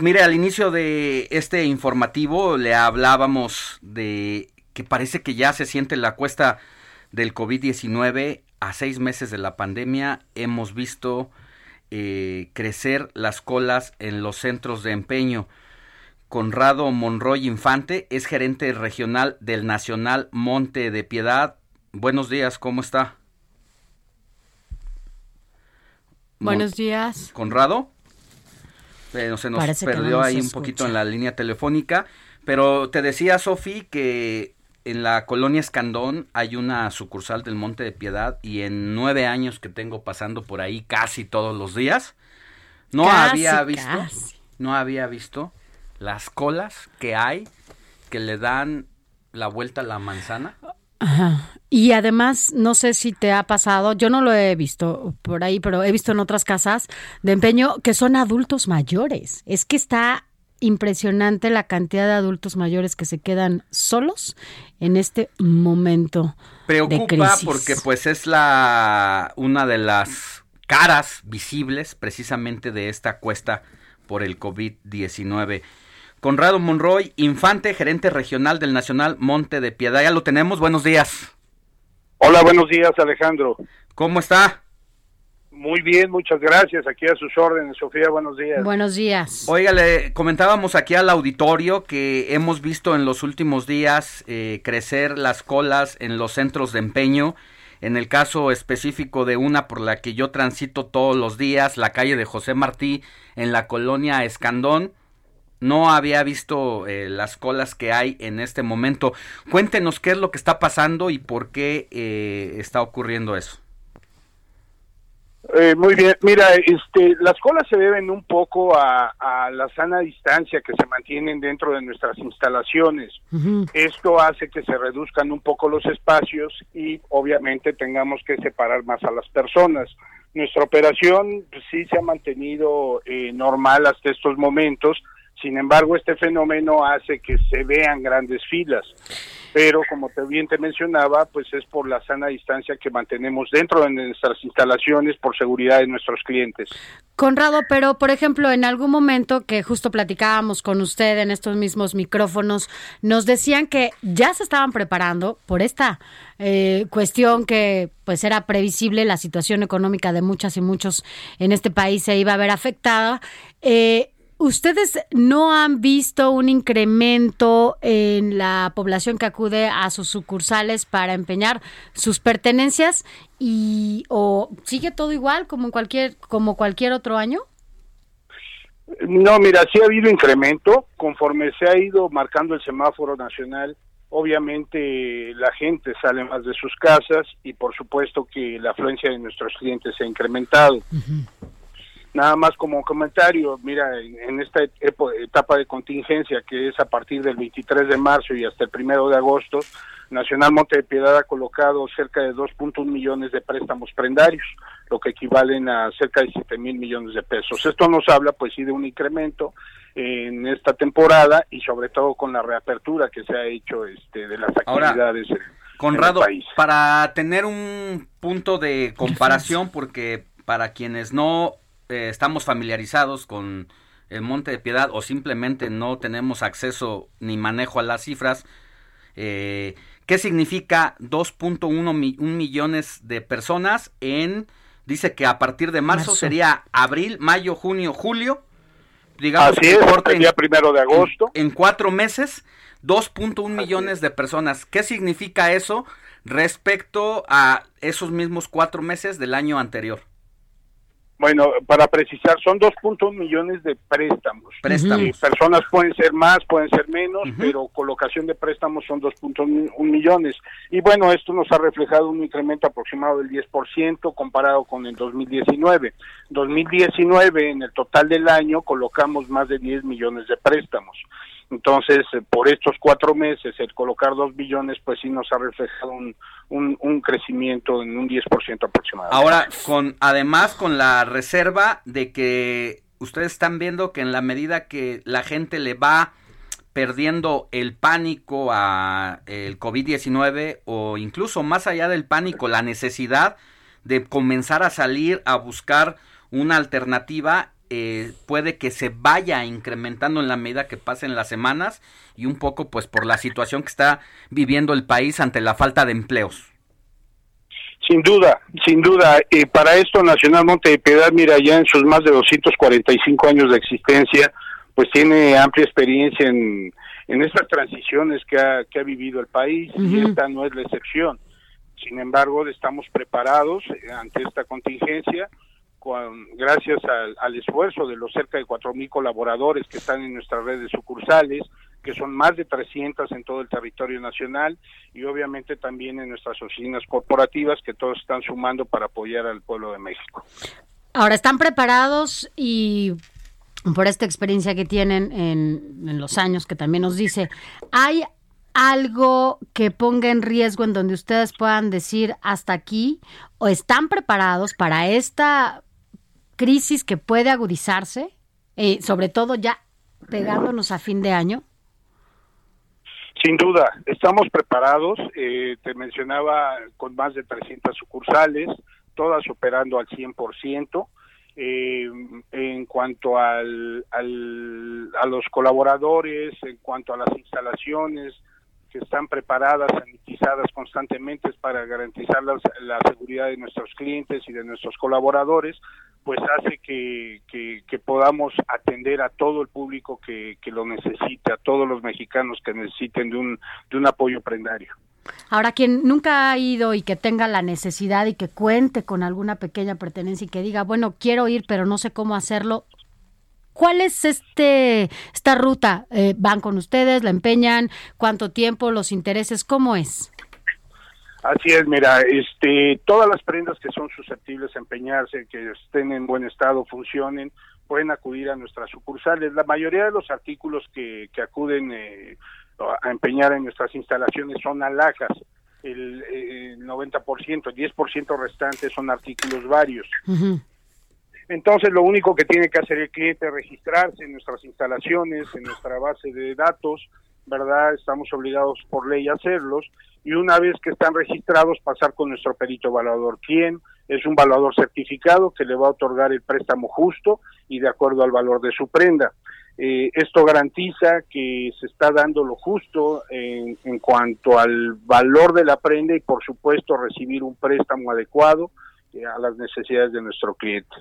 Mire, al inicio de este informativo le hablábamos de que parece que ya se siente la cuesta del COVID-19 a seis meses de la pandemia. Hemos visto eh, crecer las colas en los centros de empeño. Conrado Monroy Infante es gerente regional del Nacional Monte de Piedad. Buenos días, ¿cómo está? Buenos días. Conrado. Eh, se nos perdió ahí un poquito en la línea telefónica. Pero te decía, Sofi, que en la colonia Escandón hay una sucursal del Monte de Piedad y en nueve años que tengo pasando por ahí casi todos los días, no había visto, no había visto las colas que hay que le dan la vuelta a la manzana. Ajá. Y además, no sé si te ha pasado, yo no lo he visto por ahí, pero he visto en otras casas de empeño que son adultos mayores. Es que está impresionante la cantidad de adultos mayores que se quedan solos en este momento. Preocupa porque pues es la una de las caras visibles precisamente de esta cuesta por el COVID-19. Conrado Monroy, infante, gerente regional del Nacional Monte de Piedad. Ya lo tenemos. Buenos días. Hola, buenos días, Alejandro. ¿Cómo está? Muy bien, muchas gracias. Aquí a sus órdenes, Sofía, buenos días. Buenos días. Oiga, le comentábamos aquí al auditorio que hemos visto en los últimos días eh, crecer las colas en los centros de empeño. En el caso específico de una por la que yo transito todos los días, la calle de José Martí, en la colonia Escandón, no había visto eh, las colas que hay en este momento. Cuéntenos qué es lo que está pasando y por qué eh, está ocurriendo eso. Eh, muy bien, mira, este, las colas se deben un poco a, la sana distancia que se mantienen dentro de nuestras instalaciones. Esto hace que se reduzcan un poco los espacios y obviamente tengamos que separar más a las personas. Nuestra operación pues, sí se ha mantenido normal hasta estos momentos, sin embargo, este fenómeno hace que se vean grandes filas, pero como bien te mencionaba, pues es por la sana distancia que mantenemos dentro de nuestras instalaciones por seguridad de nuestros clientes. Conrado, pero por ejemplo, en algún momento que justo platicábamos con usted en estos mismos micrófonos, nos decían que ya se estaban preparando por esta eh, cuestión que pues era previsible, la situación económica de muchas y muchos en este país se iba a ver afectada. Eh, ¿Ustedes no han visto un incremento en la población que acude a sus sucursales para empeñar sus pertenencias y o sigue todo igual como en cualquier como cualquier otro año? No, mira, sí ha habido incremento conforme se ha ido marcando el semáforo nacional. Obviamente la gente sale más de sus casas y por supuesto que la afluencia de nuestros clientes se ha incrementado. Nada más como comentario, mira, en esta etapa de contingencia que es a partir del 23 de marzo y hasta el primero de agosto, Nacional Monte de Piedad ha colocado cerca de 2.1 millones de préstamos prendarios, lo que equivalen a cerca de 7 mil millones de pesos. Esto nos habla, pues sí, de un incremento en esta temporada y sobre todo con la reapertura que se ha hecho este, de las actividades. Conrado, para tener un punto de comparación, porque para quienes no eh, estamos familiarizados con el Monte de Piedad o simplemente no tenemos acceso ni manejo a las cifras, eh, ¿qué significa 2.1 millones de personas en, dice que a partir de marzo, sería abril, mayo, junio, julio, digamos Así es, el día primero de agosto. En, cuatro meses, 2.1 millones de personas. ¿Qué significa eso respecto a esos mismos cuatro meses del año anterior? Bueno, para precisar, son 2.1 millones de préstamos. Préstamos. personas pueden ser más, pueden ser menos, pero colocación de préstamos son 2.1 millones. Y bueno, esto nos ha reflejado un incremento aproximado del 10% comparado con el 2019. 2019, en el total del año, colocamos más de 10 millones de préstamos. Entonces, eh, por estos cuatro meses, el colocar dos billones, pues sí nos ha reflejado un, un, crecimiento en un 10% aproximadamente. Ahora, con además con la reserva de que ustedes están viendo que en la medida que la gente le va perdiendo el pánico a el COVID-19 o incluso más allá del pánico, la necesidad de comenzar a salir a buscar una alternativa eh, puede que se vaya incrementando en la medida que pasen las semanas y un poco pues por la situación que está viviendo el país ante la falta de empleos. Sin duda, sin duda. Eh, para esto Nacional Monte de Piedad, mira, ya en sus más de 245 años de existencia, pues tiene amplia experiencia en, en estas transiciones que ha, que ha vivido el país y esta no es la excepción. Sin embargo, estamos preparados ante esta contingencia gracias al, esfuerzo de los cerca de 4.000 colaboradores que están en nuestras redes sucursales, que son más de 300 en todo el territorio nacional y obviamente también en nuestras oficinas corporativas que todos están sumando para apoyar al pueblo de México. Ahora, ¿están preparados y por esta experiencia que tienen en, en los años que también nos dice, ¿hay algo que ponga en riesgo en donde ustedes puedan decir hasta aquí o están preparados para esta crisis que puede agudizarse, eh, sobre todo ya pegándonos a fin de año? Sin duda, estamos preparados. Eh, te mencionaba con más de 300 sucursales, todas operando al 100%. Eh, en cuanto al, al, a los colaboradores, en cuanto a las instalaciones, que están preparadas, sanitizadas constantemente para garantizar la, seguridad de nuestros clientes y de nuestros colaboradores, pues hace que, que, podamos atender a todo el público que, que, lo necesita, a todos los mexicanos que necesiten de un, de un apoyo prendario. Ahora, quien nunca ha ido y que tenga la necesidad y que cuente con alguna pequeña pertenencia y que diga, bueno, quiero ir, pero no sé cómo hacerlo, ¿Cuál es este esta ruta? Eh, ¿Van con ustedes? ¿La empeñan? ¿Cuánto tiempo? ¿Los intereses? ¿Cómo es? Así es, mira, este, todas las prendas que son susceptibles de empeñarse, que estén en buen estado, funcionen, pueden acudir a nuestras sucursales. La mayoría de los artículos que, que acuden eh, a empeñar en nuestras instalaciones son alhajas. El, el 90%, el 10% restante son artículos varios. Entonces, lo único que tiene que hacer el cliente es registrarse en nuestras instalaciones, en nuestra base de datos, ¿verdad? Estamos obligados por ley a hacerlos. Y una vez que están registrados, pasar con nuestro perito evaluador. ¿Quién? Es un evaluador certificado que le va a otorgar el préstamo justo y de acuerdo al valor de su prenda. Eh, esto garantiza que se está dando lo justo en, en cuanto al valor de la prenda y, por supuesto, recibir un préstamo adecuado eh, a las necesidades de nuestro cliente.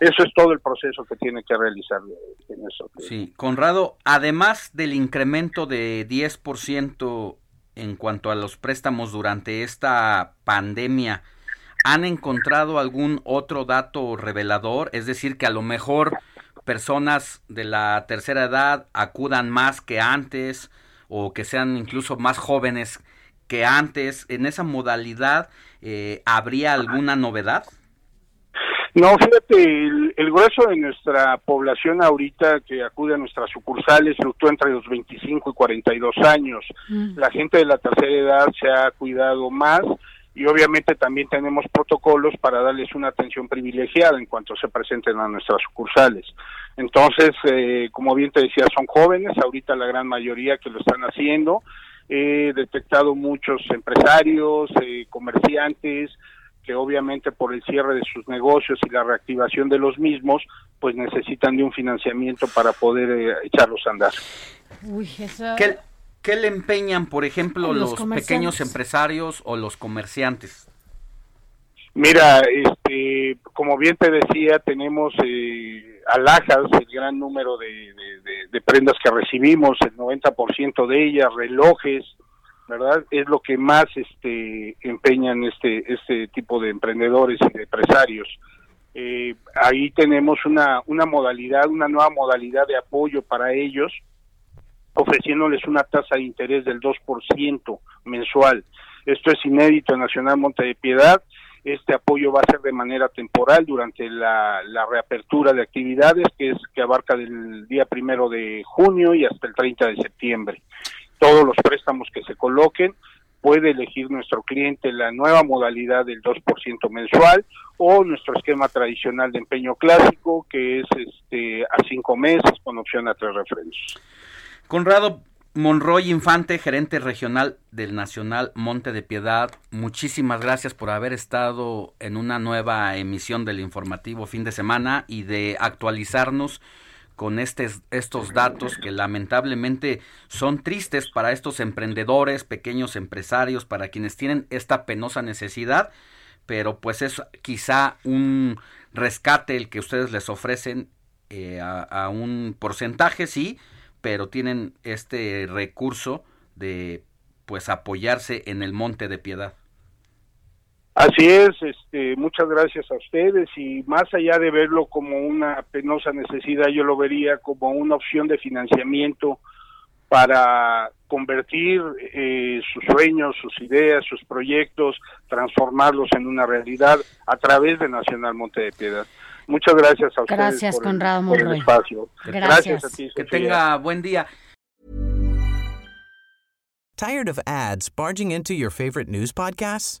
Eso es todo el proceso que tiene que realizar en eso. Sí, Conrado, además del incremento de 10% en cuanto a los préstamos durante esta pandemia, ¿han encontrado algún otro dato revelador? Es decir, que a lo mejor personas de la tercera edad acudan más que antes o que sean incluso más jóvenes que antes. ¿En esa modalidad eh, habría alguna novedad? No, fíjate, el, grueso de nuestra población ahorita que acude a nuestras sucursales fluctúa entre los 25 y 42 años. Mm. La gente de la tercera edad se ha cuidado más y obviamente también tenemos protocolos para darles una atención privilegiada en cuanto se presenten a nuestras sucursales. Entonces, eh, como bien te decía, son jóvenes, ahorita la gran mayoría que lo están haciendo. He detectado muchos empresarios, eh, comerciantes, que obviamente por el cierre de sus negocios y la reactivación de los mismos, pues necesitan de un financiamiento para poder eh, echarlos a andar. ¿Qué, le empeñan, por ejemplo, los, pequeños empresarios o los comerciantes? Mira, este, como bien te decía, tenemos eh, alhajas, el gran número de, de prendas que recibimos, el 90% de ellas, relojes, ¿verdad? Es lo que más este, empeñan este, este tipo de emprendedores y de empresarios. Eh, ahí tenemos una, una modalidad, una nueva modalidad de apoyo para ellos, ofreciéndoles una tasa de interés del 2% mensual. Esto es inédito en Nacional Monte de Piedad. Este apoyo va a ser de manera temporal durante la, la reapertura de actividades, que es que abarca del día primero de junio y hasta el 30 de septiembre. Todos los préstamos que se coloquen puede elegir nuestro cliente la nueva modalidad del 2% mensual o nuestro esquema tradicional de empeño clásico que es este a cinco meses con opción a tres refrendos. Conrado Monroy Infante, gerente regional del Nacional Monte de Piedad, muchísimas gracias por haber estado en una nueva emisión del informativo fin de semana y de actualizarnos con estos datos que lamentablemente son tristes para estos emprendedores, pequeños empresarios, para quienes tienen esta penosa necesidad, pero pues es quizá un rescate el que ustedes les ofrecen eh, a, un porcentaje, sí, pero tienen este recurso de pues apoyarse en el Monte de Piedad. Así es, este, muchas gracias a ustedes y más allá de verlo como una penosa necesidad, yo lo vería como una opción de financiamiento para convertir eh, sus sueños, sus ideas, sus proyectos, transformarlos en una realidad a través de Nacional Monte de Piedad. Muchas gracias a ustedes gracias, por, Conrado el, espacio. Gracias. a ti. Que tenga buen día. Tired of ads barging into your favorite news podcasts?